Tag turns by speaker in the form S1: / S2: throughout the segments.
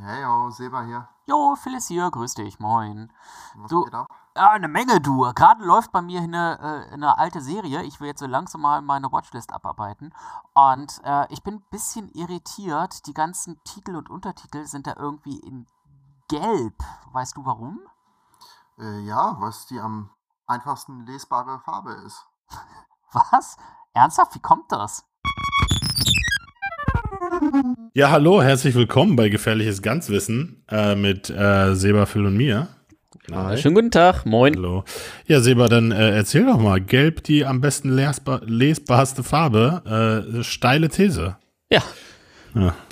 S1: Hey, oh, Seba hier.
S2: Jo, Phyllis hier, grüß dich, moin.
S1: Was
S2: Du-
S1: geht ab?
S2: Ja, eine Menge, du. Gerade läuft bei mir eine, äh, eine alte Serie. Ich will jetzt so langsam mal meine Watchlist abarbeiten. Und äh, ich bin ein bisschen irritiert. Die ganzen Titel und Untertitel sind da irgendwie in Gelb. Weißt du warum?
S1: Äh, ja, was die am einfachsten lesbare Farbe ist.
S2: Was? Ernsthaft? Wie kommt das?
S3: Ja, hallo, herzlich willkommen bei Gefährliches Ganzwissen äh, mit äh, Seba, Phil und mir. Hi.
S4: Schönen guten Tag, moin.
S3: Hallo. Ja, Seba, dann äh, erzähl doch mal. Gelb, die am besten lesbar, lesbarste Farbe. Äh, steile These.
S4: Ja,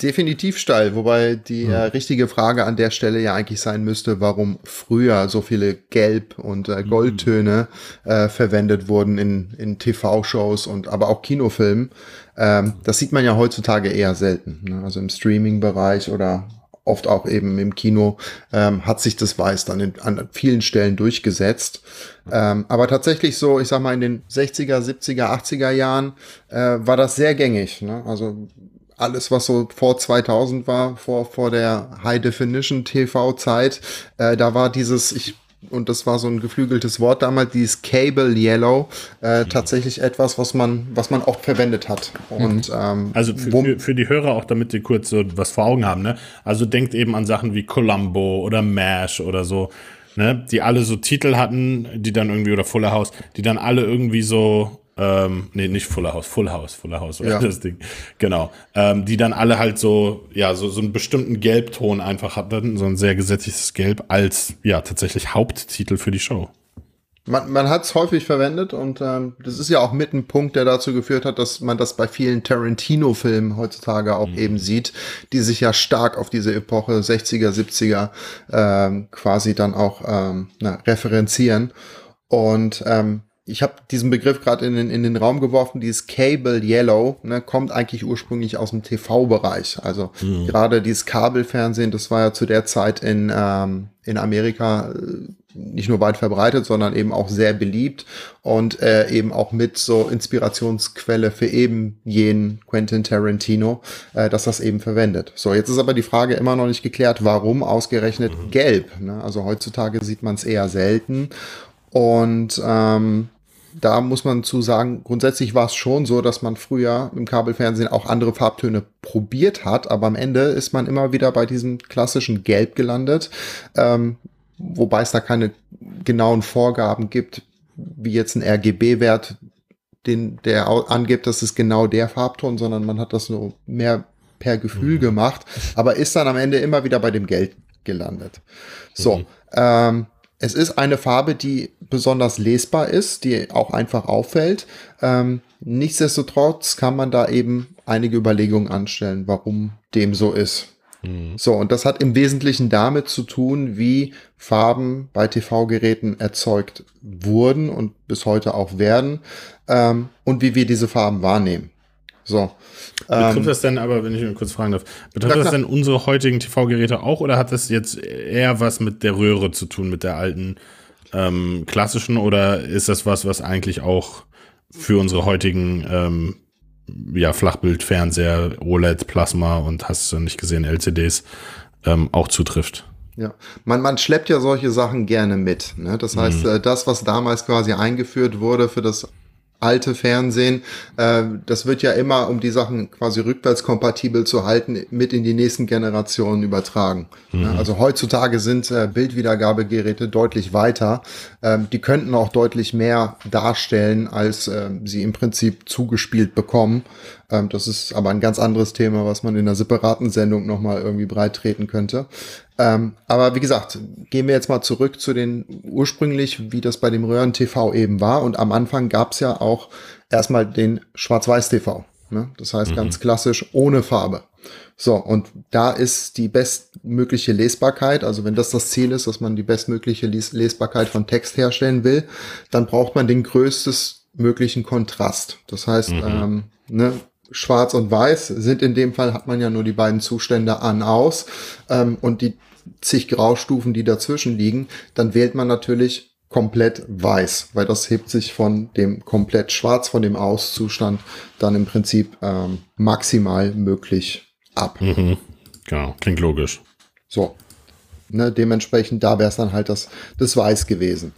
S5: Definitiv steil, wobei die äh, richtige Frage an der Stelle ja eigentlich sein müsste, warum früher so viele Gelb- und äh, Goldtöne äh, verwendet wurden in, in TV-Shows und aber auch Kinofilmen. Ähm, das sieht man ja heutzutage eher selten. Ne? Also im Streaming-Bereich oder oft auch eben im Kino ähm, hat sich das Weiß dann in, an vielen Stellen durchgesetzt. Ähm, aber tatsächlich so, ich sag mal, in den 60er, 70er, 80er Jahren äh, war das sehr gängig. Ne? Also alles, was so vor 2000 war, vor, vor der High Definition TV-Zeit, äh, da war dieses, ich, und das war so ein geflügeltes Wort damals, dieses Cable Yellow, äh, tatsächlich etwas, was man, was man auch verwendet hat. Und, ähm,
S3: Also für, für, für die Hörer auch, damit die kurz so was vor Augen haben, ne? Also denkt eben an Sachen wie Columbo oder MASH oder so, ne? Die alle so Titel hatten, die dann irgendwie, oder Fuller House, die dann alle irgendwie so, ähm, nee, nicht Fuller House, Full House, Fuller House
S5: Ja.
S3: das Ding. Genau. Ähm, die dann alle halt so, ja, so, so einen bestimmten Gelbton einfach hatten, so ein sehr gesättigtes Gelb als, ja, tatsächlich Haupttitel für die Show.
S5: Man, man hat es häufig verwendet und ähm, das ist ja auch mit ein Punkt, der dazu geführt hat, dass man das bei vielen Tarantino-Filmen heutzutage auch eben sieht, die sich ja stark auf diese Epoche 60er, 70er ähm, quasi dann auch ähm, na, referenzieren. Und ähm, ich habe diesen Begriff gerade in den, in den Raum geworfen, dieses Cable Yellow, ne, kommt eigentlich ursprünglich aus dem TV-Bereich. Also gerade dieses Kabelfernsehen, das war ja zu der Zeit in, ähm, in Amerika äh, nicht nur weit verbreitet, sondern eben auch sehr beliebt und äh, eben auch mit so Inspirationsquelle für eben jenen Quentin Tarantino, äh, dass das eben verwendet. So, jetzt ist aber die Frage immer noch nicht geklärt, warum ausgerechnet gelb. Ne? Also heutzutage sieht man es eher selten und ähm, da muss man zu sagen, grundsätzlich war es schon so, dass man früher im Kabelfernsehen auch andere Farbtöne probiert hat, aber am Ende ist man immer wieder bei diesem klassischen Gelb gelandet, ähm, wobei es da keine genauen Vorgaben gibt, wie jetzt ein RGB-Wert, den der angibt, das ist genau der Farbton, sondern man hat das nur mehr per Gefühl gemacht, aber ist dann am Ende immer wieder bei dem Gelb gelandet. So, ähm, es ist eine Farbe, die besonders lesbar ist, die auch einfach auffällt. Ähm, nichtsdestotrotz kann man da eben einige Überlegungen anstellen, warum dem so ist. So, und das hat im Wesentlichen damit zu tun, wie Farben bei TV-Geräten erzeugt wurden und bis heute auch werden ähm, und wie wir diese Farben wahrnehmen. So.
S3: Betrifft
S5: Ähm,
S3: das denn aber, wenn ich nur kurz fragen darf, betrifft
S5: Na
S3: das denn unsere heutigen TV-Geräte auch oder hat das jetzt eher was mit der Röhre zu tun, mit der alten ähm, klassischen oder ist das was, was eigentlich auch für unsere heutigen ähm, ja, Flachbildfernseher, OLED, Plasma und hast du nicht gesehen, LCDs ähm, auch zutrifft?
S5: Ja, man, man schleppt ja solche Sachen gerne mit. Ne? Das heißt, äh, das, was damals quasi eingeführt wurde für das alte Fernsehen, äh, das wird ja immer, um die Sachen quasi rückwärtskompatibel zu halten, mit in die nächsten Generationen übertragen. Ne? Also heutzutage sind äh, Bildwiedergabegeräte deutlich weiter. Ähm, die könnten auch deutlich mehr darstellen, als ähm, sie im Prinzip zugespielt bekommen. Ähm, das ist aber ein ganz anderes Thema, was man in einer separaten Sendung nochmal irgendwie breit treten könnte. Ähm, aber wie gesagt, gehen wir jetzt mal zurück zu den ursprünglich, wie das bei dem Röhren-TV eben war. Und am Anfang gab es ja auch erstmal den Schwarz-Weiß-TV. Ne? Das heißt ganz klassisch ohne Farbe. So, und da ist die bestmögliche Lesbarkeit, also wenn das das Ziel ist, dass man die bestmögliche Les Lesbarkeit von Text herstellen will, dann braucht man den größtmöglichen Kontrast. Das heißt, ähm, ne, Schwarz und Weiß sind in dem Fall, hat man ja nur die beiden Zustände an, aus ähm, und die zig Graustufen, die dazwischen liegen, dann wählt man natürlich komplett weiß, weil das hebt sich von dem komplett schwarz, von dem Auszustand dann im Prinzip ähm, maximal möglich ab.
S3: Mhm. Genau, klingt logisch.
S5: So. Ne, dementsprechend, da wäre es dann halt das, das Weiß gewesen.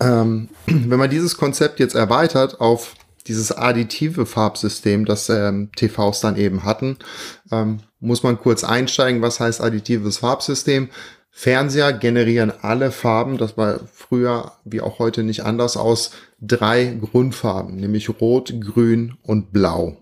S5: Ähm, wenn man dieses Konzept jetzt erweitert auf dieses additive Farbsystem, das ähm, TVs dann eben hatten, ähm, muss man kurz einsteigen, was heißt additives Farbsystem. Fernseher generieren alle Farben, das war früher wie auch heute nicht anders, aus drei Grundfarben, nämlich Rot, Grün und Blau.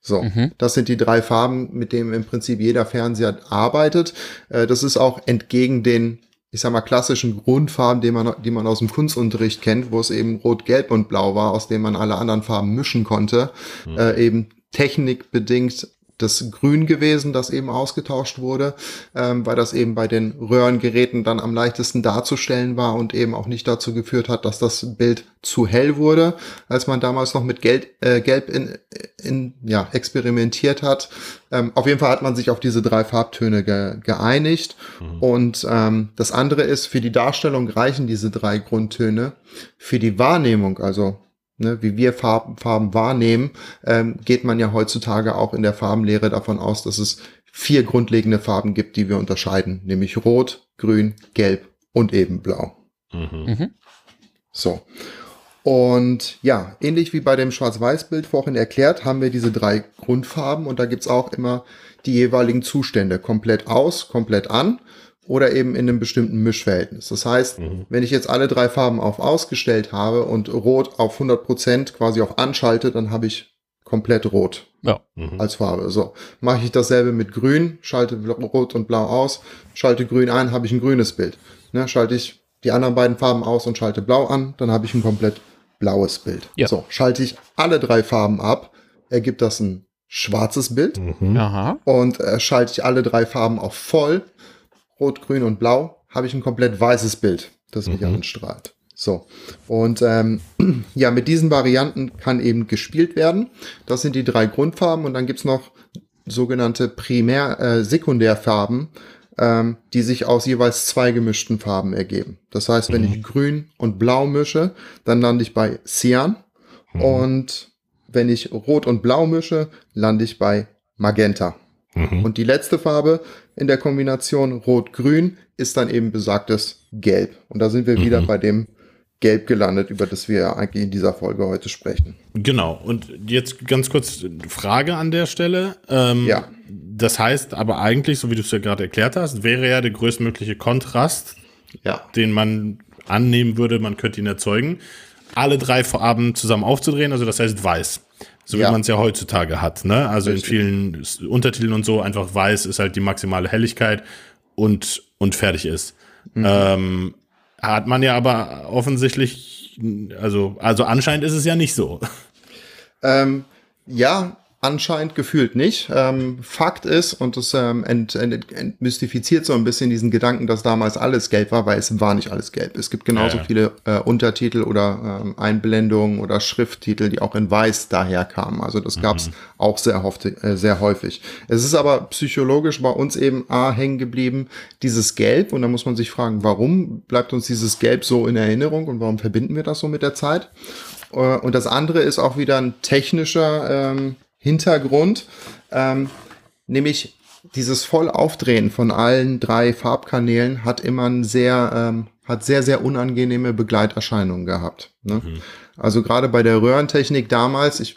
S5: So, mhm. das sind die drei Farben, mit denen im Prinzip jeder Fernseher arbeitet. Äh, das ist auch entgegen den, ich sag mal, klassischen Grundfarben, die man, die man aus dem Kunstunterricht kennt, wo es eben Rot, Gelb und Blau war, aus denen man alle anderen Farben mischen konnte, mhm. äh, eben technikbedingt das Grün gewesen, das eben ausgetauscht wurde, ähm, weil das eben bei den Röhrengeräten dann am leichtesten darzustellen war und eben auch nicht dazu geführt hat, dass das Bild zu hell wurde, als man damals noch mit Geld, äh, Gelb in, in, ja, experimentiert hat. Ähm, auf jeden Fall hat man sich auf diese drei Farbtöne ge geeinigt. Mhm. Und ähm, das andere ist, für die Darstellung reichen diese drei Grundtöne. Für die Wahrnehmung, also ne, wie wir Farben, Farben wahrnehmen, ähm, geht man ja heutzutage auch in der Farbenlehre davon aus, dass es vier grundlegende Farben gibt, die wir unterscheiden, nämlich Rot, Grün, Gelb und eben Blau. Mhm. mhm. So. Und ja, ähnlich wie bei dem Schwarz-Weiß-Bild vorhin erklärt, haben wir diese drei Grundfarben und da gibt's auch immer die jeweiligen Zustände. Komplett aus, komplett an oder eben in einem bestimmten Mischverhältnis. Das heißt, mhm. wenn ich jetzt alle drei Farben auf ausgestellt habe und Rot auf 100 Prozent quasi auch anschalte, dann habe ich komplett Rot ja. mhm. als Farbe. So, mache ich dasselbe mit Grün, schalte Rot und Blau aus, schalte Grün ein, habe ich ein grünes Bild. Ne, schalte ich die anderen beiden Farben aus und schalte Blau an, dann habe ich ein komplett blaues Bild. Ja. So, schalte ich alle drei Farben ab, ergibt das ein schwarzes Bild. Mhm. Und äh, schalte ich alle drei Farben auf voll, Rot, Grün und Blau, habe ich ein komplett weißes Bild, das mich mhm. anstrahlt. So. Und ähm, ja, mit diesen Varianten kann eben gespielt werden. Das sind die drei Grundfarben und dann gibt's noch sogenannte Primär-, äh, Sekundärfarben, ähm, die sich aus jeweils zwei gemischten Farben ergeben. Das heißt, wenn mhm. ich Grün und Blau mische, dann lande ich bei Cyan. Mhm. Und wenn ich Rot und Blau mische, lande ich bei Magenta. Mhm. Und die letzte Farbe in der Kombination Rot-Grün ist dann eben besagtes Gelb. Und da sind wir mhm. wieder bei dem Gelb gelandet, über das wir eigentlich in dieser Folge heute sprechen.
S3: Genau. Und jetzt ganz kurz Frage an der Stelle. Ähm, ja. Das heißt aber eigentlich, so wie du es ja gerade erklärt hast, wäre ja der größtmögliche Kontrast, ja. den man annehmen würde, man könnte ihn erzeugen, alle drei Farben zusammen aufzudrehen, also das heißt weiß. So ja. wie man es ja heutzutage hat. Ne? Also Richtig. in vielen Untertiteln und so einfach weiß ist halt die maximale Helligkeit und, und fertig ist. Mhm. Ähm, hat man ja aber offensichtlich, also, also anscheinend ist es ja nicht so.
S5: Ähm, ja, Anscheinend gefühlt nicht. Ähm, Fakt ist, und das ähm, ent, ent, entmystifiziert so ein bisschen diesen Gedanken, dass damals alles gelb war, weil es war nicht alles gelb. Es gibt genauso ja, ja. viele äh, Untertitel oder ähm, Einblendungen oder Schrifttitel, die auch in weiß daher kamen. Also das mhm. auch sehr, äh, sehr häufig. Es ist aber psychologisch bei uns eben A hängen geblieben, dieses Gelb. Und da muss man sich fragen, warum bleibt uns dieses Gelb so in Erinnerung und warum verbinden wir das so mit der Zeit? Äh, und das andere ist auch wieder ein technischer ähm, Hintergrund, ähm, nämlich dieses Vollaufdrehen von allen drei Farbkanälen hat immer ein sehr, ähm, hat sehr, sehr unangenehme Begleiterscheinungen gehabt. Ne? Mhm. Also gerade bei der Röhrentechnik damals, ich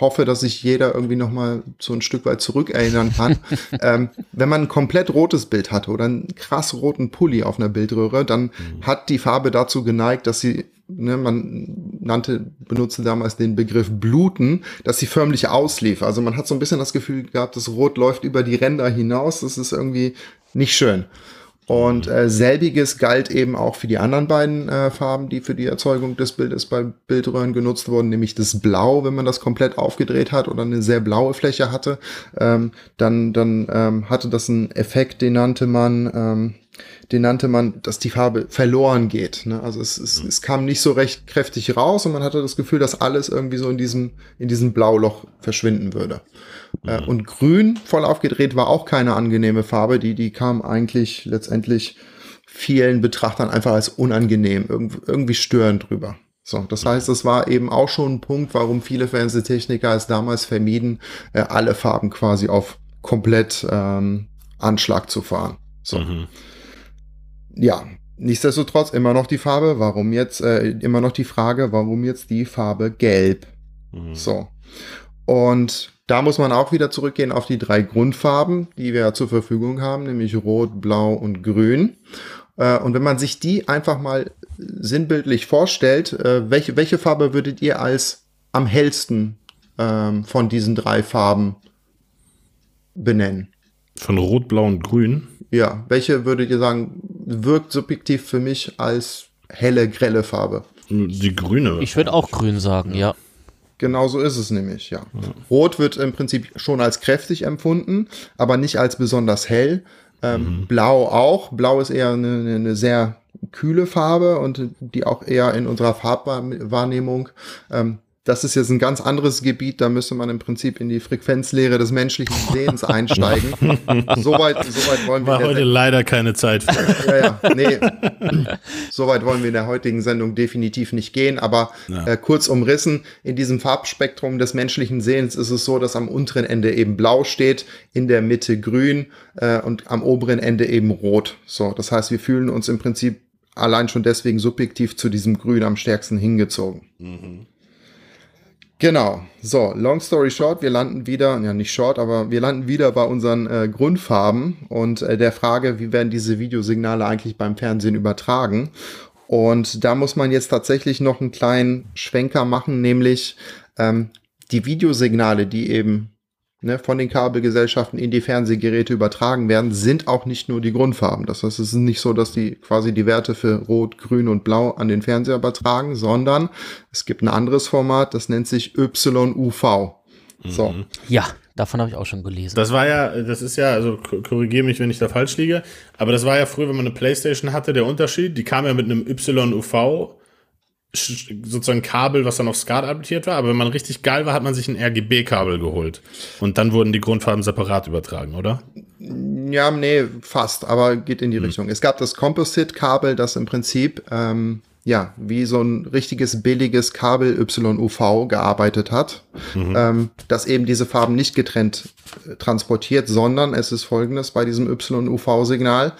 S5: hoffe, dass sich jeder irgendwie noch mal so ein Stück weit zurückerinnern kann. ähm, wenn man ein komplett rotes Bild hatte oder einen krass roten Pulli auf einer Bildröhre, dann mhm. hat die Farbe dazu geneigt, dass sie ne, man nannte, benutzte damals den Begriff bluten, dass sie förmlich auslief. Also man hat so ein bisschen das Gefühl gehabt, das Rot läuft über die Ränder hinaus. Das ist irgendwie nicht schön. Und äh, selbiges galt eben auch für die anderen beiden äh, Farben, die für die Erzeugung des Bildes bei Bildröhren genutzt wurden, nämlich das Blau, wenn man das komplett aufgedreht hat oder eine sehr blaue Fläche hatte, ähm, dann, dann ähm, hatte das einen Effekt, den nannte man, ähm, den nannte man, dass die Farbe verloren geht. Ne? Also es, es, es kam nicht so recht kräftig raus und man hatte das Gefühl, dass alles irgendwie so in diesem, in diesem Blauloch verschwinden würde. Äh, mhm. und grün voll aufgedreht war auch keine angenehme Farbe. Die, die kam eigentlich letztendlich vielen Betrachtern einfach als unangenehm, irgendwie störend drüber. So, das heißt, das war eben auch schon ein Punkt, warum viele Fernsehtechniker es damals vermieden, äh, alle Farben quasi auf komplett ähm, Anschlag zu fahren. So. Mhm. Ja, nichtsdestotrotz immer noch die Farbe, warum jetzt, äh, immer noch die Frage, warum jetzt die Farbe gelb? Mhm. So. Und da muss man auch wieder zurückgehen auf die drei Grundfarben, die wir zur Verfügung haben, nämlich Rot, Blau und Grün. Äh, und wenn man sich die einfach mal sinnbildlich vorstellt, äh, welche, welche Farbe würdet ihr als am hellsten ähm, von diesen drei Farben benennen?
S3: Von Rot, Blau und Grün?
S5: Ja, welche würdet ihr sagen, wirkt subjektiv für mich als helle, grelle Farbe?
S3: Die grüne.
S2: Ich würde auch grün sagen, ja.
S5: Genau so ist es nämlich, ja. ja. Rot wird im Prinzip schon als kräftig empfunden, aber nicht als besonders hell. Ähm, mhm. Blau auch. Blau ist eher eine, eine, sehr kühle Farbe und die auch eher in unserer Farbwahrnehmung ähm, das ist jetzt ein ganz anderes Gebiet, da müsste man im Prinzip in die Frequenzlehre des menschlichen Sehens einsteigen. Soweit so weit wollen wir.
S3: War heute leider keine Zeit
S5: für. ja, ja, nee. Soweit wollen wir in der heutigen Sendung definitiv nicht gehen, aber ja. äh, kurz umrissen, in diesem Farbspektrum des menschlichen Sehens ist es so, dass am unteren Ende eben blau steht, in der Mitte grün äh, und am oberen Ende eben rot. So, das heißt, wir fühlen uns im Prinzip allein schon deswegen subjektiv zu diesem Grün am stärksten hingezogen. Mhm. Genau. So, long story short, wir landen wieder, ja nicht short, aber wir landen wieder bei unseren äh, Grundfarben und äh, der Frage, wie werden diese Videosignale eigentlich beim Fernsehen übertragen? Und da muss man jetzt tatsächlich noch einen kleinen Schwenker machen, nämlich ähm, die Videosignale, die eben ne, von den Kabelgesellschaften in die Fernsehgeräte übertragen werden, sind auch nicht nur die Grundfarben. Das heißt, es ist nicht so, dass die quasi die Werte für Rot, Grün und Blau an den Fernseher übertragen, sondern es gibt ein anderes Format, das nennt sich YUV. So.
S2: Mhm. Ja, davon habe ich auch schon gelesen.
S3: Das war ja, das ist ja, also korrigiere mich, wenn ich da falsch liege, aber das war ja früher, wenn man eine Playstation hatte, der Unterschied, die kam ja mit einem YUV sozusagen Kabel, was dann auf SCART adaptiert war, aber wenn man richtig geil war, hat man sich ein RGB-Kabel geholt. Und dann wurden die Grundfarben separat übertragen, oder?
S5: Ja, nee, fast, aber geht in die hm. Richtung. Es gab das Composite-Kabel, das im Prinzip, ähm, ja, wie so ein richtiges billiges Kabel YUV gearbeitet hat, mhm. ähm, das eben diese Farben nicht getrennt äh, transportiert, sondern es ist folgendes bei diesem YUV-Signal.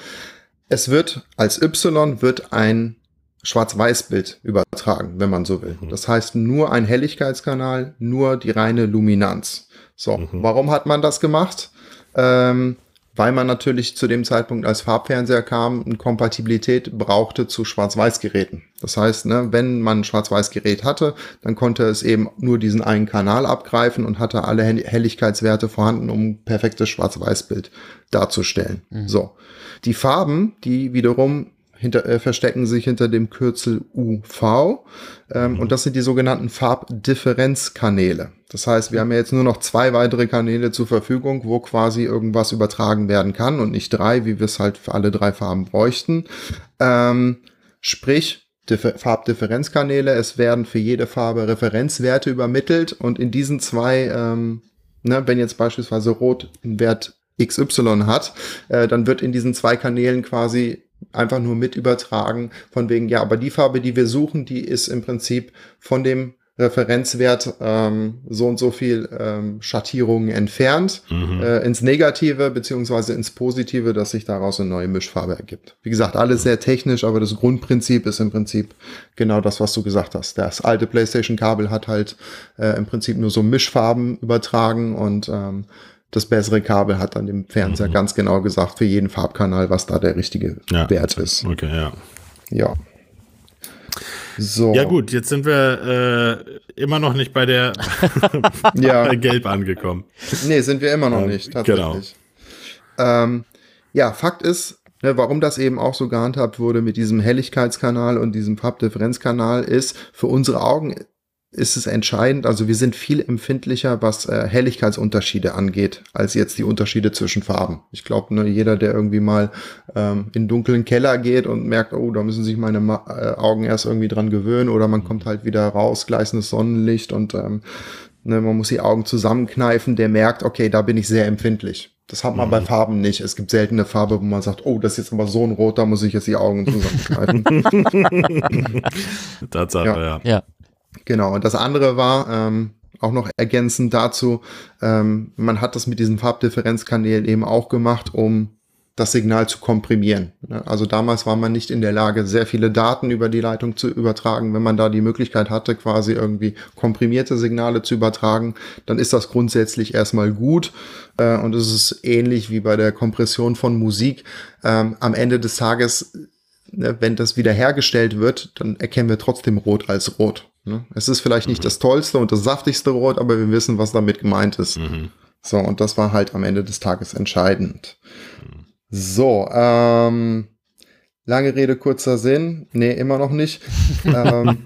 S5: Es wird als Y wird ein Schwarz-Weiß-Bild übertragen, wenn man so will. Mhm. Das heißt nur ein Helligkeitskanal, nur die reine Luminanz. So, mhm. warum hat man das gemacht? Ähm, weil man natürlich zu dem Zeitpunkt, als Farbfernseher kam, eine Kompatibilität brauchte zu Schwarz-Weiß-Geräten. Das heißt, ne, wenn man ein Schwarz-Weiß-Gerät hatte, dann konnte es eben nur diesen einen Kanal abgreifen und hatte alle Helligkeitswerte vorhanden, um ein perfektes Schwarz-Weiß-Bild darzustellen. Mhm. So. Die Farben, die wiederum hinter, äh, verstecken sich hinter dem Kürzel UV. Ähm, mhm. Und das sind die sogenannten Farbdifferenzkanäle. Das heißt, wir haben ja jetzt nur noch zwei weitere Kanäle zur Verfügung, wo quasi irgendwas übertragen werden kann und nicht drei, wie wir es halt für alle drei Farben bräuchten. Ähm, sprich, Differ Farbdifferenzkanäle, es werden für jede Farbe Referenzwerte übermittelt und in diesen zwei, ähm, ne, wenn jetzt beispielsweise Rot einen Wert XY hat, äh, dann wird in diesen zwei Kanälen quasi einfach nur mit übertragen, von wegen, ja, aber die Farbe, die wir suchen, die ist im Prinzip von dem Referenzwert ähm, so und so viel ähm, Schattierungen entfernt mhm. äh, ins Negative beziehungsweise ins Positive, dass sich daraus eine neue Mischfarbe ergibt. Wie gesagt, alles sehr technisch, aber das Grundprinzip ist im Prinzip genau das, was du gesagt hast. Das alte PlayStation-Kabel hat halt äh, im Prinzip nur so Mischfarben übertragen und ähm, das bessere Kabel hat dann dem Fernseher mhm. ganz genau gesagt, für jeden Farbkanal, was da der richtige ja. Wert ist.
S3: Okay, ja.
S5: Ja.
S3: So. Ja gut, jetzt sind wir äh, immer noch nicht bei der ja. Gelb angekommen.
S5: Nee, sind wir immer noch ähm, nicht, tatsächlich. Genau. Ähm, ja, Fakt ist, ne, warum das eben auch so gehandhabt wurde mit diesem Helligkeitskanal und diesem Farbdifferenzkanal, ist, für unsere Augen ist es entscheidend. Also wir sind viel empfindlicher, was äh, Helligkeitsunterschiede angeht, als jetzt die Unterschiede zwischen Farben. Ich glaube, ne, jeder, der irgendwie mal ähm, in dunklen Keller geht und merkt, oh, da müssen sich meine Ma äh, Augen erst irgendwie dran gewöhnen oder man kommt halt wieder raus, gleißendes Sonnenlicht und ähm, ne, man muss die Augen zusammenkneifen, der merkt, okay, da bin ich sehr empfindlich. Das hat man mhm. bei Farben nicht. Es gibt seltene Farbe, wo man sagt, oh, das ist jetzt aber so ein Rot, da muss ich jetzt die Augen zusammenkneifen.
S3: Tatsache, ja. ja.
S2: ja.
S5: Genau, und das andere war ähm, auch noch ergänzend dazu, ähm, man hat das mit diesen Farbdifferenzkanälen eben auch gemacht, um das Signal zu komprimieren. Ne? Also damals war man nicht in der Lage, sehr viele Daten über die Leitung zu übertragen. Wenn man da die Möglichkeit hatte, quasi irgendwie komprimierte Signale zu übertragen, dann ist das grundsätzlich erstmal gut. Äh, und es ist ähnlich wie bei der Kompression von Musik. Ähm, am Ende des Tages, ne, wenn das wiederhergestellt wird, dann erkennen wir trotzdem Rot als Rot. Ne? Es ist vielleicht nicht mhm. das tollste und das saftigste Rot, aber wir wissen, was damit gemeint ist. Mhm. So, und das war halt am Ende des Tages entscheidend. Mhm. So, ähm, lange Rede, kurzer Sinn. Nee, immer noch nicht. ähm,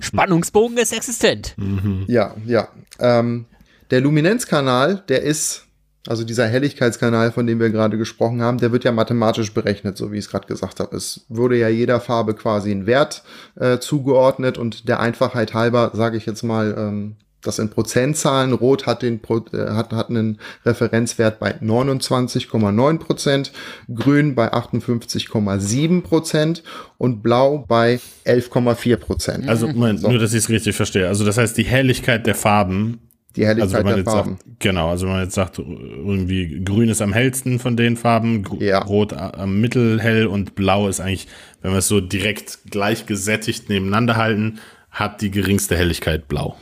S2: Spannungsbogen ist existent.
S5: Mhm. Ja, ja. Ähm, der Luminenzkanal, der ist, also dieser Helligkeitskanal, von dem wir gerade gesprochen haben, der wird ja mathematisch berechnet, so wie ich es gerade gesagt habe. Es wurde ja jeder Farbe quasi ein Wert äh, zugeordnet und der Einfachheit halber, sage ich jetzt mal, ähm, das in Prozentzahlen. Rot hat, den, äh, hat, hat einen Referenzwert bei 29,9 Prozent, Grün bei 58,7 Prozent und Blau bei 11,4 Prozent.
S3: Also Moment, so. nur, dass ich es richtig verstehe. Also das heißt, die Helligkeit der Farben
S5: die Helligkeit also, der Farben.
S3: Sagt, genau, also wenn man jetzt sagt, irgendwie grün ist am hellsten von den Farben, ja. rot am mittelhell und blau ist eigentlich, wenn wir es so direkt gleich gesättigt nebeneinander halten, hat die geringste Helligkeit blau.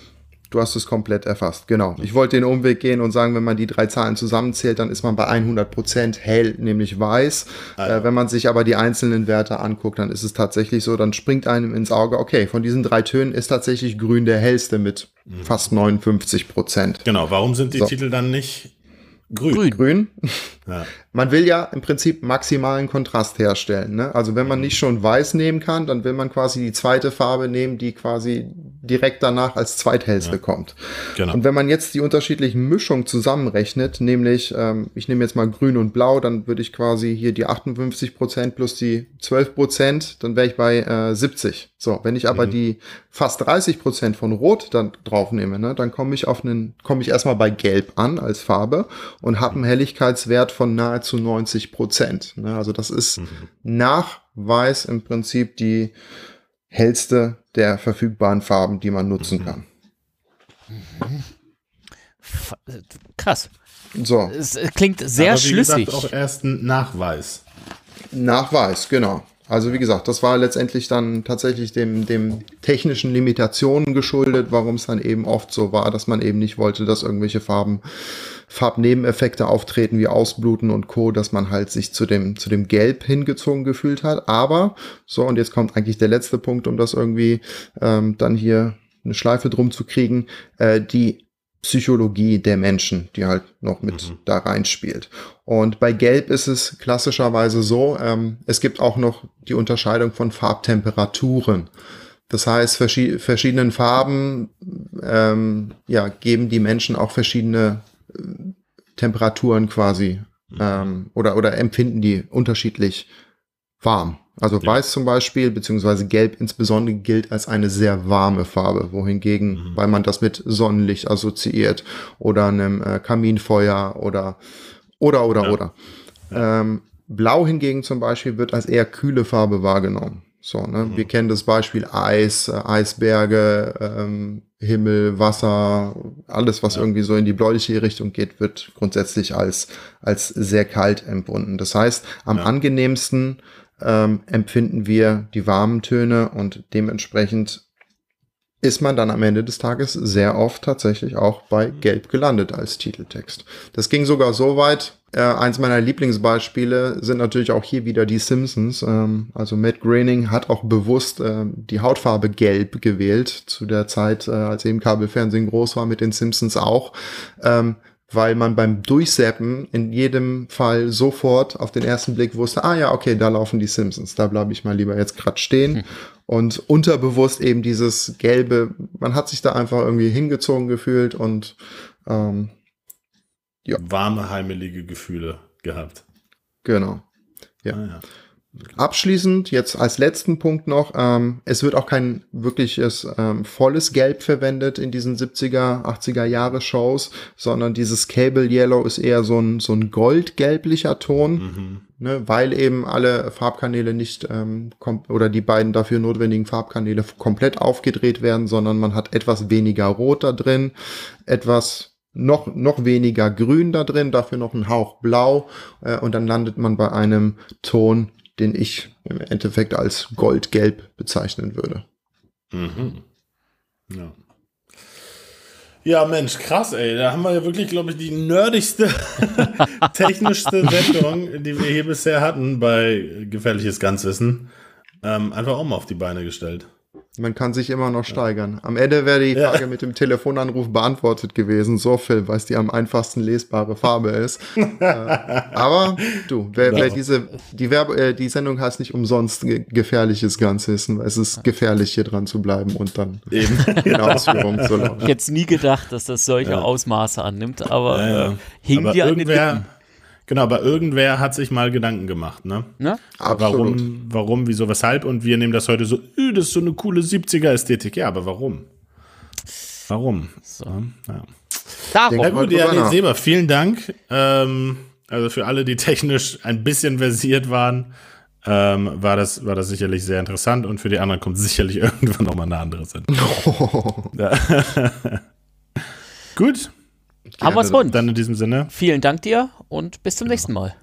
S5: Du hast es komplett erfasst, genau. Ich wollte den Umweg gehen und sagen, wenn man die drei Zahlen zusammenzählt, dann ist man bei 100% hell, nämlich weiß. Also. Äh, wenn man sich aber die einzelnen Werte anguckt, dann ist es tatsächlich so, dann springt einem ins Auge, okay, von diesen drei Tönen ist tatsächlich grün der hellste mit mhm. fast 59%.
S3: Genau, warum sind die so. Titel dann nicht grün?
S5: Grün. grün. Ja. Man will ja im Prinzip maximalen Kontrast herstellen. Ne? Also wenn man nicht schon weiß nehmen kann, dann will man quasi die zweite Farbe nehmen, die quasi direkt danach als zweithellste ja. kommt. Genau. Und wenn man jetzt die unterschiedlichen Mischungen zusammenrechnet, nämlich ähm, ich nehme jetzt mal grün und blau, dann würde ich quasi hier die 58 Prozent plus die 12%, Prozent, dann wäre ich bei äh, 70. So, wenn ich aber mhm. die fast 30 Prozent von Rot dann drauf nehme, ne, dann komme ich auf einen, komme ich erstmal bei Gelb an als Farbe und habe einen Helligkeitswert von nahezu 90 Prozent. Ne? Also das ist mhm. Nachweis im Prinzip die hellste der verfügbaren Farben, die man nutzen mhm. kann.
S2: Krass. So. Es klingt sehr Aber wie schlüssig.
S3: Gesagt, auch erst ein Nachweis.
S5: Nachweis, genau. Also wie gesagt, das war letztendlich dann tatsächlich dem, dem technischen Limitationen geschuldet, warum es dann eben oft so war, dass man eben nicht wollte, dass irgendwelche Farben Farbnebeneffekte auftreten wie Ausbluten und Co., dass man halt sich zu dem, zu dem Gelb hingezogen gefühlt hat. Aber, so, und jetzt kommt eigentlich der letzte Punkt, um das irgendwie ähm, dann hier eine Schleife drum zu kriegen, äh, die Psychologie der Menschen, die halt noch mit mhm. da reinspielt. Und bei Gelb ist es klassischerweise so, ähm, es gibt auch noch die Unterscheidung von Farbtemperaturen. Das heißt, verschi verschiedenen Farben ähm, ja, geben die Menschen auch verschiedene Temperaturen quasi mhm. ähm, oder, oder empfinden die unterschiedlich warm. Also ja. weiß zum Beispiel, beziehungsweise gelb insbesondere gilt als eine sehr warme Farbe, wohingegen, mhm. weil man das mit Sonnenlicht assoziiert oder einem äh, Kaminfeuer oder oder oder ja. oder. Ähm, Blau hingegen zum Beispiel wird als eher kühle Farbe wahrgenommen. So, ne? Mhm. Wir kennen das Beispiel Eis, äh, Eisberge, ähm, Himmel, Wasser, alles, was ja. irgendwie so in die bläuliche Richtung geht, wird grundsätzlich als, als sehr kalt empfunden. Das heißt, am ja. angenehmsten ähm, empfinden wir die warmen Töne und dementsprechend ist man dann am Ende des Tages sehr oft tatsächlich auch bei Gelb gelandet als Titeltext. Das ging sogar so weit, äh, eins meiner Lieblingsbeispiele sind natürlich auch hier wieder die Simpsons. Ähm, also Matt Groening hat auch bewusst äh, die Hautfarbe gelb gewählt, zu der Zeit, äh, als eben Kabelfernsehen groß war, mit den Simpsons auch. Ähm, weil man beim Durchseppen in jedem Fall sofort auf den ersten Blick wusste, ah ja, okay, da laufen die Simpsons, da bleibe ich mal lieber jetzt gerade stehen. Hm. Und unterbewusst eben dieses Gelbe, man hat sich da einfach irgendwie hingezogen gefühlt und ähm,
S3: ja. warme, heimelige Gefühle gehabt.
S5: Genau. Ja. Ah, ja. Abschließend, jetzt als letzten Punkt noch, ähm, es wird auch kein wirkliches ähm, volles Gelb verwendet in diesen 70er, 80er Jahre Shows, sondern dieses Cable Yellow ist eher so ein, so ein goldgelblicher Ton, mhm. ne, weil eben alle Farbkanäle nicht ähm, oder die beiden dafür notwendigen Farbkanäle komplett aufgedreht werden, sondern man hat etwas weniger Rot da drin, etwas noch, noch weniger grün da drin, dafür noch ein Hauch blau äh, und dann landet man bei einem Ton, den ich im Endeffekt als goldgelb bezeichnen würde.
S3: Mhm. Ja. Ja, Mensch, krass, ey. Da haben wir ja wirklich, glaube ich, die nerdigste, technischste Sendung, die wir hier bisher hatten bei Gefährliches Ganzwissen. Ähm, einfach auch mal auf die Beine gestellt.
S5: Man kann sich immer noch steigern. Am Ende wäre die Frage ja. mit dem Telefonanruf beantwortet gewesen. So viel, weil es die am einfachsten lesbare Farbe ist. äh, aber du, wer, wer diese, die, Werbe, äh, die Sendung heißt nicht umsonst ge gefährliches Ganzwissen, weil es ist gefährlich, hier dran zu bleiben und dann eben in Ausführung zu laufen.
S2: Ich hätte nie gedacht, dass das solche ja. Ausmaße annimmt, aber äh, hing dir an den Lippen.
S3: Genau, aber irgendwer hat sich mal Gedanken gemacht, ne? ne? Warum, warum, wieso, weshalb? Und wir nehmen das heute so, das ist so eine coole 70er-Ästhetik. Ja, aber warum? Warum? So. Ja. Darum. Ja, gut, ja, nee, Seba, vielen Dank. Ähm, also für alle, die technisch ein bisschen versiert waren, ähm, war, das, war das sicherlich sehr interessant und für die anderen kommt sicherlich irgendwann nochmal eine andere Sendung. Oh. Gut.
S2: Haben wir es rund.
S3: Dann in diesem Sinne.
S2: Vielen Dank dir und bis zum nächsten Mal.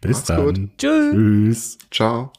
S3: Bis Macht's dann. Gut.
S2: Tschüss.
S5: Ciao.